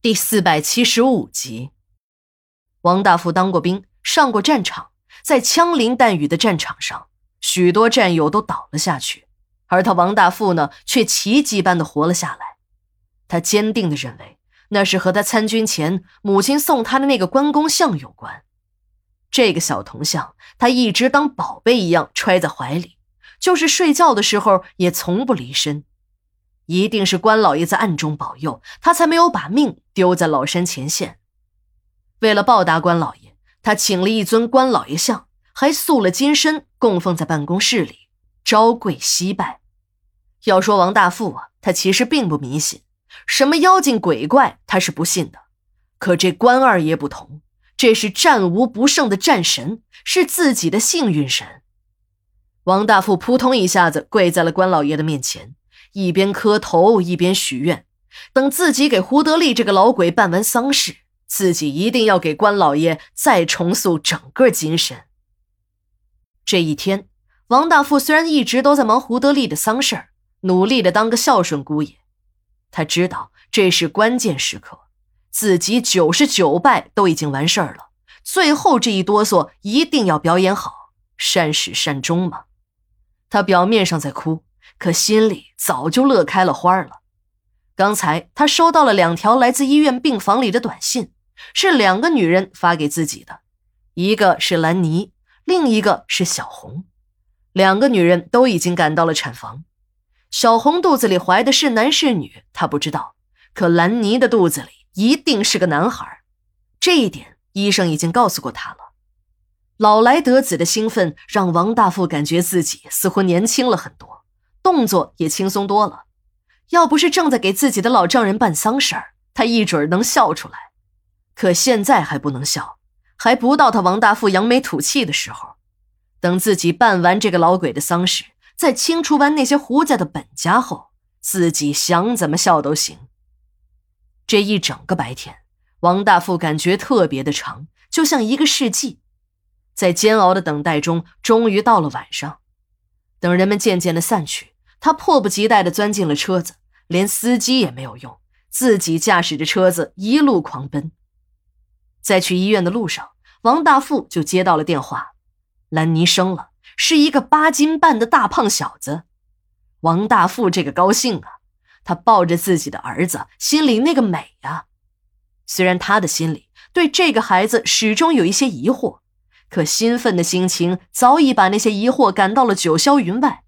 第四百七十五集，王大富当过兵，上过战场，在枪林弹雨的战场上，许多战友都倒了下去，而他王大富呢，却奇迹般的活了下来。他坚定的认为，那是和他参军前母亲送他的那个关公像有关。这个小铜像，他一直当宝贝一样揣在怀里，就是睡觉的时候也从不离身。一定是关老爷在暗中保佑他，才没有把命丢在老山前线。为了报答关老爷，他请了一尊关老爷像，还塑了金身供奉在办公室里，朝跪夕拜。要说王大富啊，他其实并不迷信，什么妖精鬼怪他是不信的。可这关二爷不同，这是战无不胜的战神，是自己的幸运神。王大富扑通一下子跪在了关老爷的面前。一边磕头一边许愿，等自己给胡德利这个老鬼办完丧事，自己一定要给关老爷再重塑整个精神。这一天，王大富虽然一直都在忙胡德利的丧事儿，努力的当个孝顺姑爷，他知道这是关键时刻，自己九十九拜都已经完事儿了，最后这一哆嗦一定要表演好，善始善终嘛。他表面上在哭。可心里早就乐开了花了。刚才他收到了两条来自医院病房里的短信，是两个女人发给自己的，一个是兰妮，另一个是小红。两个女人都已经赶到了产房。小红肚子里怀的是男是女，她不知道，可兰妮的肚子里一定是个男孩，这一点医生已经告诉过她了。老来得子的兴奋让王大富感觉自己似乎年轻了很多。动作也轻松多了，要不是正在给自己的老丈人办丧事儿，他一准能笑出来。可现在还不能笑，还不到他王大富扬眉吐气的时候。等自己办完这个老鬼的丧事，再清除完那些胡家的本家后，自己想怎么笑都行。这一整个白天，王大富感觉特别的长，就像一个世纪。在煎熬的等待中，终于到了晚上。等人们渐渐的散去。他迫不及待地钻进了车子，连司机也没有用，自己驾驶着车子一路狂奔。在去医院的路上，王大富就接到了电话，兰妮生了，是一个八斤半的大胖小子。王大富这个高兴啊，他抱着自己的儿子，心里那个美呀。虽然他的心里对这个孩子始终有一些疑惑，可兴奋的心情早已把那些疑惑赶到了九霄云外。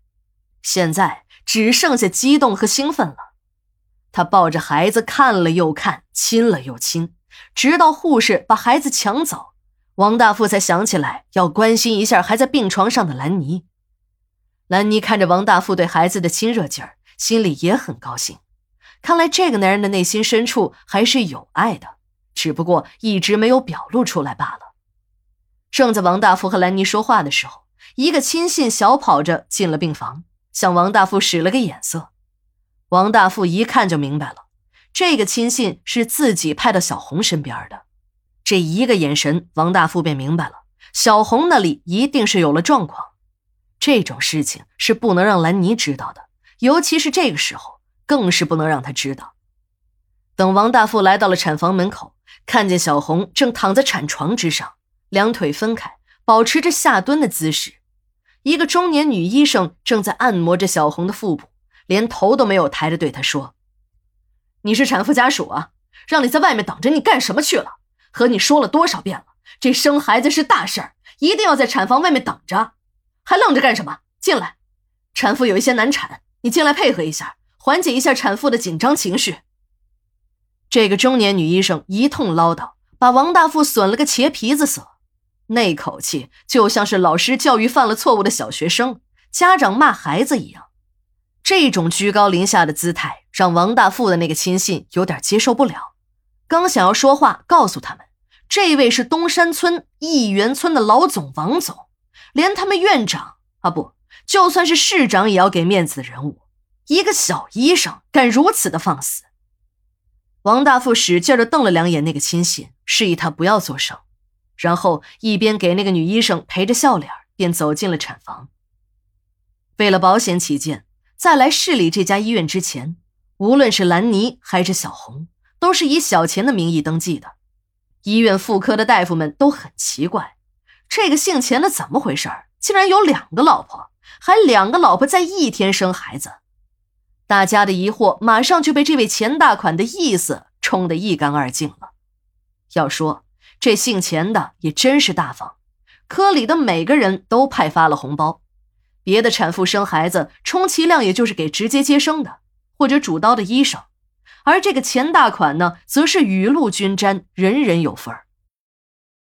现在只剩下激动和兴奋了。他抱着孩子看了又看，亲了又亲，直到护士把孩子抢走，王大富才想起来要关心一下还在病床上的兰妮。兰妮看着王大富对孩子的亲热劲儿，心里也很高兴。看来这个男人的内心深处还是有爱的，只不过一直没有表露出来罢了。正在王大富和兰妮说话的时候，一个亲信小跑着进了病房。向王大富使了个眼色，王大富一看就明白了，这个亲信是自己派到小红身边的。这一个眼神，王大富便明白了，小红那里一定是有了状况。这种事情是不能让兰妮知道的，尤其是这个时候，更是不能让她知道。等王大富来到了产房门口，看见小红正躺在产床之上，两腿分开，保持着下蹲的姿势。一个中年女医生正在按摩着小红的腹部，连头都没有抬着，对她说：“你是产妇家属啊，让你在外面等着，你干什么去了？和你说了多少遍了，这生孩子是大事儿，一定要在产房外面等着，还愣着干什么？进来，产妇有一些难产，你进来配合一下，缓解一下产妇的紧张情绪。”这个中年女医生一通唠叨，把王大富损了个茄皮子色。那口气就像是老师教育犯了错误的小学生，家长骂孩子一样。这种居高临下的姿态让王大富的那个亲信有点接受不了。刚想要说话，告诉他们这位是东山村义园村的老总王总，连他们院长啊不，就算是市长也要给面子的人物，一个小医生敢如此的放肆。王大富使劲的瞪了两眼那个亲信，示意他不要作声。然后一边给那个女医生陪着笑脸，便走进了产房。为了保险起见，在来市里这家医院之前，无论是兰妮还是小红，都是以小钱的名义登记的。医院妇科的大夫们都很奇怪，这个姓钱的怎么回事竟然有两个老婆，还两个老婆在一天生孩子。大家的疑惑马上就被这位钱大款的意思冲得一干二净了。要说这姓钱的也真是大方，科里的每个人都派发了红包。别的产妇生孩子，充其量也就是给直接接生的或者主刀的医生，而这个钱大款呢，则是雨露均沾，人人有份儿。